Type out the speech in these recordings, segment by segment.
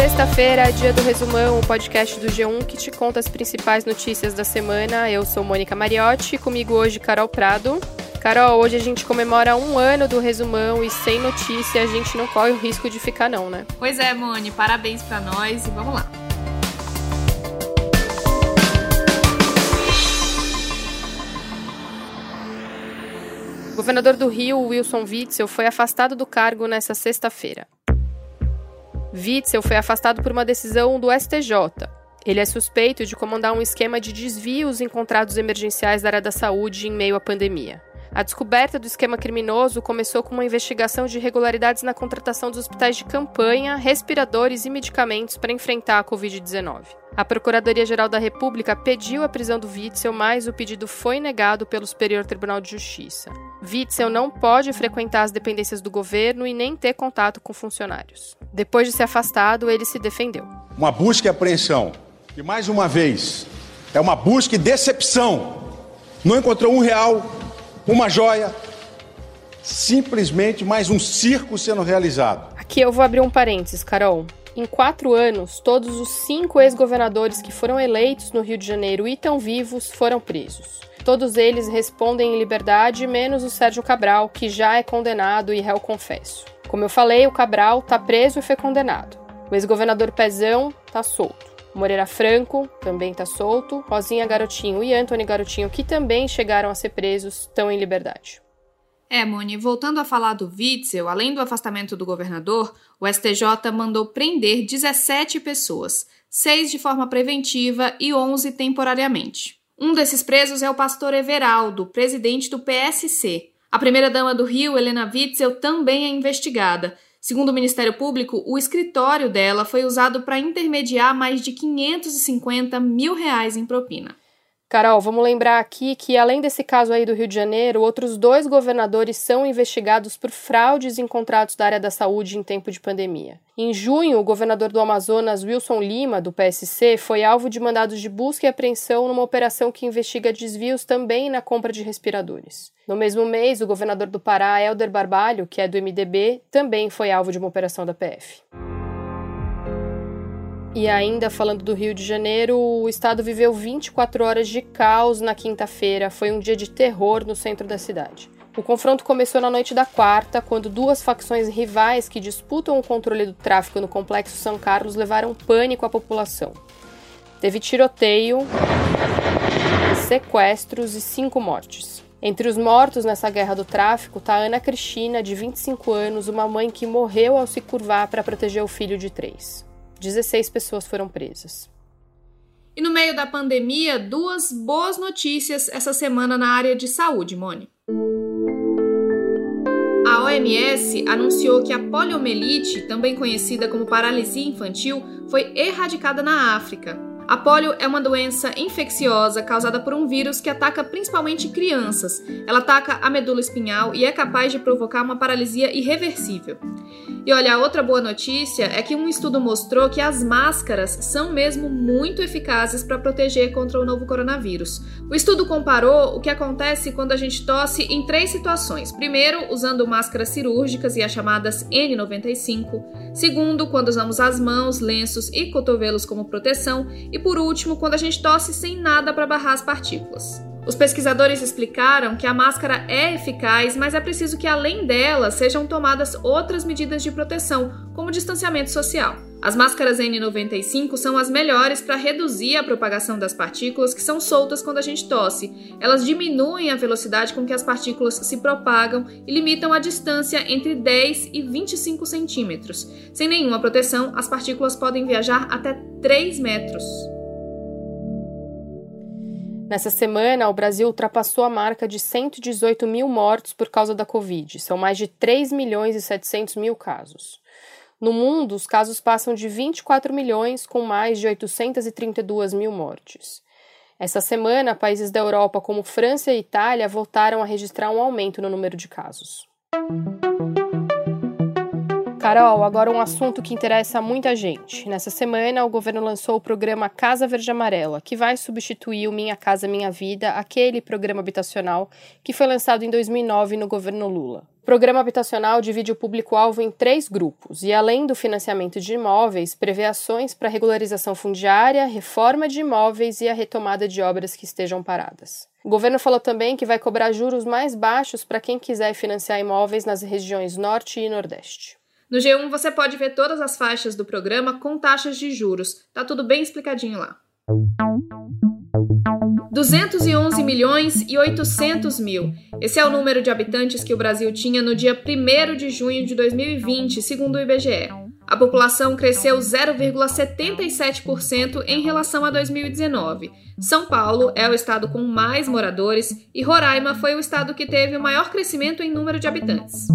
Sexta-feira, dia do Resumão, o podcast do G1 que te conta as principais notícias da semana. Eu sou Mônica Mariotti, comigo hoje Carol Prado. Carol, hoje a gente comemora um ano do Resumão e sem notícia a gente não corre o risco de ficar não, né? Pois é, Moni, parabéns para nós e vamos lá. O governador do Rio, Wilson Witzel, foi afastado do cargo nesta sexta-feira. Witzel foi afastado por uma decisão do STJ. Ele é suspeito de comandar um esquema de desvios em contratos emergenciais da área da saúde em meio à pandemia. A descoberta do esquema criminoso começou com uma investigação de irregularidades na contratação dos hospitais de campanha, respiradores e medicamentos para enfrentar a Covid-19. A Procuradoria-Geral da República pediu a prisão do Witzel, mas o pedido foi negado pelo Superior Tribunal de Justiça. Witzel não pode frequentar as dependências do governo e nem ter contato com funcionários. Depois de ser afastado, ele se defendeu. Uma busca e apreensão, que mais uma vez é uma busca e decepção. Não encontrou um real uma joia, simplesmente mais um circo sendo realizado. Aqui eu vou abrir um parênteses, Carol. Em quatro anos, todos os cinco ex-governadores que foram eleitos no Rio de Janeiro e estão vivos foram presos. Todos eles respondem em liberdade, menos o Sérgio Cabral, que já é condenado e réu confesso. Como eu falei, o Cabral está preso e foi condenado. O ex-governador Pezão está solto. Moreira Franco também está solto. Rosinha Garotinho e Antony Garotinho, que também chegaram a ser presos, estão em liberdade. É, Moni, voltando a falar do Witzel, além do afastamento do governador, o STJ mandou prender 17 pessoas, seis de forma preventiva e 11 temporariamente. Um desses presos é o pastor Everaldo, presidente do PSC. A primeira-dama do Rio, Helena Witzel, também é investigada. Segundo o Ministério Público, o escritório dela foi usado para intermediar mais de 550 mil reais em propina. Carol, vamos lembrar aqui que, além desse caso aí do Rio de Janeiro, outros dois governadores são investigados por fraudes em contratos da área da saúde em tempo de pandemia. Em junho, o governador do Amazonas, Wilson Lima, do PSC, foi alvo de mandados de busca e apreensão numa operação que investiga desvios também na compra de respiradores. No mesmo mês, o governador do Pará, Helder Barbalho, que é do MDB, também foi alvo de uma operação da PF. E ainda falando do Rio de Janeiro, o estado viveu 24 horas de caos na quinta-feira. Foi um dia de terror no centro da cidade. O confronto começou na noite da quarta, quando duas facções rivais que disputam o controle do tráfico no complexo São Carlos levaram pânico à população. Teve tiroteio, sequestros e cinco mortes. Entre os mortos nessa guerra do tráfico está Ana Cristina, de 25 anos, uma mãe que morreu ao se curvar para proteger o filho de três. 16 pessoas foram presas. E no meio da pandemia, duas boas notícias essa semana na área de saúde, Mone. A OMS anunciou que a poliomielite, também conhecida como paralisia infantil, foi erradicada na África. A polio é uma doença infecciosa causada por um vírus que ataca principalmente crianças. Ela ataca a medula espinhal e é capaz de provocar uma paralisia irreversível. E olha, a outra boa notícia é que um estudo mostrou que as máscaras são mesmo muito eficazes para proteger contra o novo coronavírus. O estudo comparou o que acontece quando a gente tosse em três situações. Primeiro, usando máscaras cirúrgicas e as chamadas N95. Segundo, quando usamos as mãos, lenços e cotovelos como proteção. E por último, quando a gente tosse sem nada para barrar as partículas. Os pesquisadores explicaram que a máscara é eficaz, mas é preciso que, além dela, sejam tomadas outras medidas de proteção, como distanciamento social. As máscaras N95 são as melhores para reduzir a propagação das partículas que são soltas quando a gente tosse. Elas diminuem a velocidade com que as partículas se propagam e limitam a distância entre 10 e 25 centímetros. Sem nenhuma proteção, as partículas podem viajar até 3 metros. Nessa semana, o Brasil ultrapassou a marca de 118 mil mortos por causa da Covid. São mais de 3 milhões e 700 mil casos. No mundo, os casos passam de 24 milhões, com mais de 832 mil mortes. Essa semana, países da Europa como França e Itália voltaram a registrar um aumento no número de casos. Carol, agora um assunto que interessa a muita gente. Nessa semana, o governo lançou o programa Casa Verde Amarela, que vai substituir o Minha Casa Minha Vida, aquele programa habitacional que foi lançado em 2009 no governo Lula. O programa habitacional divide o público-alvo em três grupos e, além do financiamento de imóveis, prevê ações para regularização fundiária, reforma de imóveis e a retomada de obras que estejam paradas. O governo falou também que vai cobrar juros mais baixos para quem quiser financiar imóveis nas regiões Norte e Nordeste. No G1 você pode ver todas as faixas do programa com taxas de juros. Tá tudo bem explicadinho lá. 211 milhões e 800 mil. Esse é o número de habitantes que o Brasil tinha no dia 1 de junho de 2020, segundo o IBGE. A população cresceu 0,77% em relação a 2019. São Paulo é o estado com mais moradores e Roraima foi o estado que teve o maior crescimento em número de habitantes.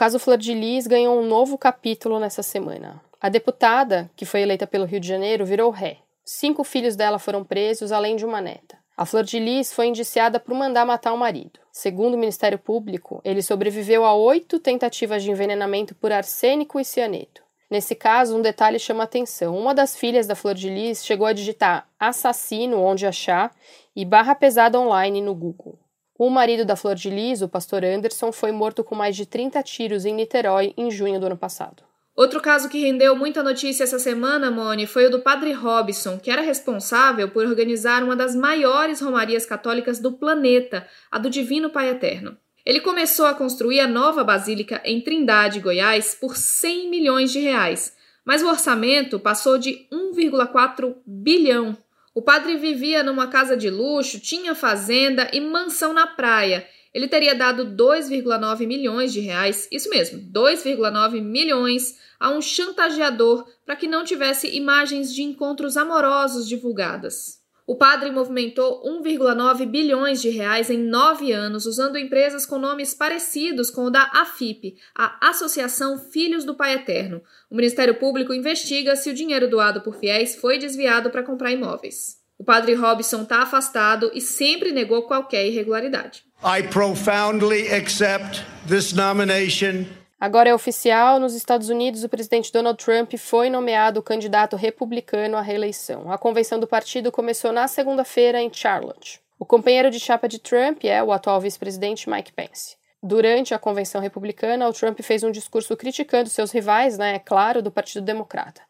Caso Flor de Lis ganhou um novo capítulo nessa semana. A deputada, que foi eleita pelo Rio de Janeiro, virou ré. Cinco filhos dela foram presos, além de uma neta. A Flor de Lis foi indiciada por mandar matar o marido. Segundo o Ministério Público, ele sobreviveu a oito tentativas de envenenamento por arsênico e cianeto. Nesse caso, um detalhe chama atenção. Uma das filhas da Flor de Lis chegou a digitar assassino onde achar e barra pesada online no Google. O marido da Flor de Lis, o pastor Anderson, foi morto com mais de 30 tiros em Niterói em junho do ano passado. Outro caso que rendeu muita notícia essa semana, Mone, foi o do padre Robson, que era responsável por organizar uma das maiores romarias católicas do planeta, a do Divino Pai Eterno. Ele começou a construir a nova basílica em Trindade, Goiás, por 100 milhões de reais, mas o orçamento passou de 1,4 bilhão. O padre vivia numa casa de luxo, tinha fazenda e mansão na praia ele teria dado 2,9 milhões de reais, isso mesmo, 2,9 milhões a um chantageador para que não tivesse imagens de encontros amorosos divulgadas. O padre movimentou 1,9 bilhões de reais em nove anos, usando empresas com nomes parecidos com o da AFIP, a Associação Filhos do Pai Eterno. O Ministério Público investiga se o dinheiro doado por fiéis foi desviado para comprar imóveis. O padre Robson está afastado e sempre negou qualquer irregularidade. I profoundly accept this nomination. Agora é oficial, nos Estados Unidos, o presidente Donald Trump foi nomeado candidato republicano à reeleição. A convenção do partido começou na segunda-feira em Charlotte. O companheiro de chapa de Trump é o atual vice-presidente Mike Pence. Durante a convenção republicana, o Trump fez um discurso criticando seus rivais, né, é claro, do Partido Democrata.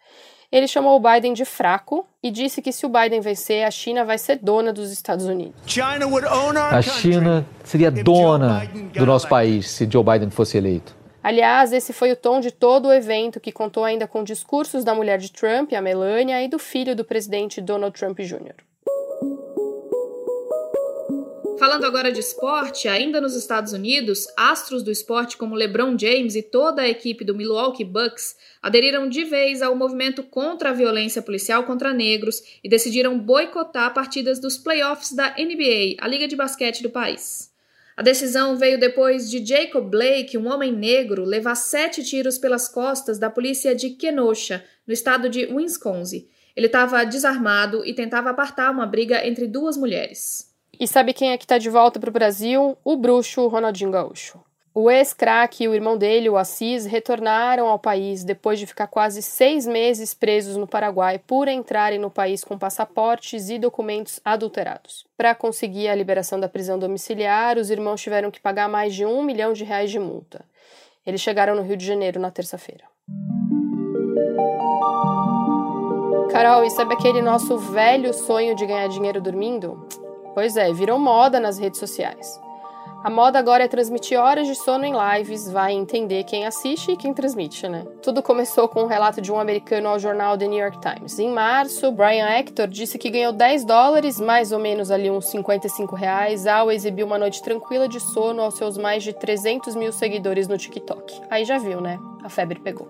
Ele chamou o Biden de fraco e disse que se o Biden vencer, a China vai ser dona dos Estados Unidos. A China seria dona do nosso país se Joe Biden fosse eleito. Aliás, esse foi o tom de todo o evento, que contou ainda com discursos da mulher de Trump, a Melania, e do filho do presidente Donald Trump Jr. Falando agora de esporte, ainda nos Estados Unidos, astros do esporte como LeBron James e toda a equipe do Milwaukee Bucks aderiram de vez ao movimento contra a violência policial contra negros e decidiram boicotar partidas dos playoffs da NBA, a liga de basquete do país. A decisão veio depois de Jacob Blake, um homem negro, levar sete tiros pelas costas da polícia de Kenosha, no estado de Wisconsin. Ele estava desarmado e tentava apartar uma briga entre duas mulheres. E sabe quem é que está de volta para o Brasil? O bruxo Ronaldinho Gaúcho. O ex-craque e o irmão dele, o Assis, retornaram ao país depois de ficar quase seis meses presos no Paraguai por entrarem no país com passaportes e documentos adulterados. Para conseguir a liberação da prisão domiciliar, os irmãos tiveram que pagar mais de um milhão de reais de multa. Eles chegaram no Rio de Janeiro na terça-feira. Carol, e sabe aquele nosso velho sonho de ganhar dinheiro dormindo? Pois é, virou moda nas redes sociais. A moda agora é transmitir horas de sono em lives, vai entender quem assiste e quem transmite, né? Tudo começou com um relato de um americano ao jornal The New York Times. Em março, Brian Hector disse que ganhou 10 dólares, mais ou menos ali uns 55 reais, ao exibir uma noite tranquila de sono aos seus mais de 300 mil seguidores no TikTok. Aí já viu, né? A febre pegou.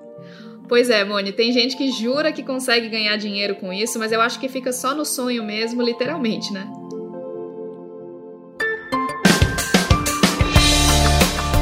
Pois é, Moni, tem gente que jura que consegue ganhar dinheiro com isso, mas eu acho que fica só no sonho mesmo, literalmente, né?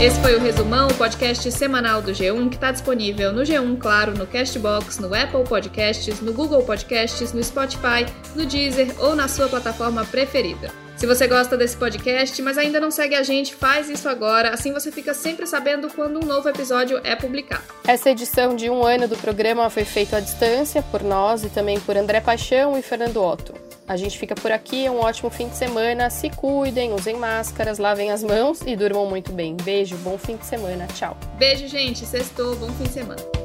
Esse foi o Resumão, o podcast semanal do G1, que está disponível no G1, claro, no Castbox, no Apple Podcasts, no Google Podcasts, no Spotify, no Deezer ou na sua plataforma preferida. Se você gosta desse podcast, mas ainda não segue a gente, faz isso agora, assim você fica sempre sabendo quando um novo episódio é publicado. Essa edição de um ano do programa foi feita à distância por nós e também por André Paixão e Fernando Otto. A gente fica por aqui, um ótimo fim de semana. Se cuidem, usem máscaras, lavem as mãos e durmam muito bem. Beijo, bom fim de semana. Tchau. Beijo, gente. Sextou, bom fim de semana.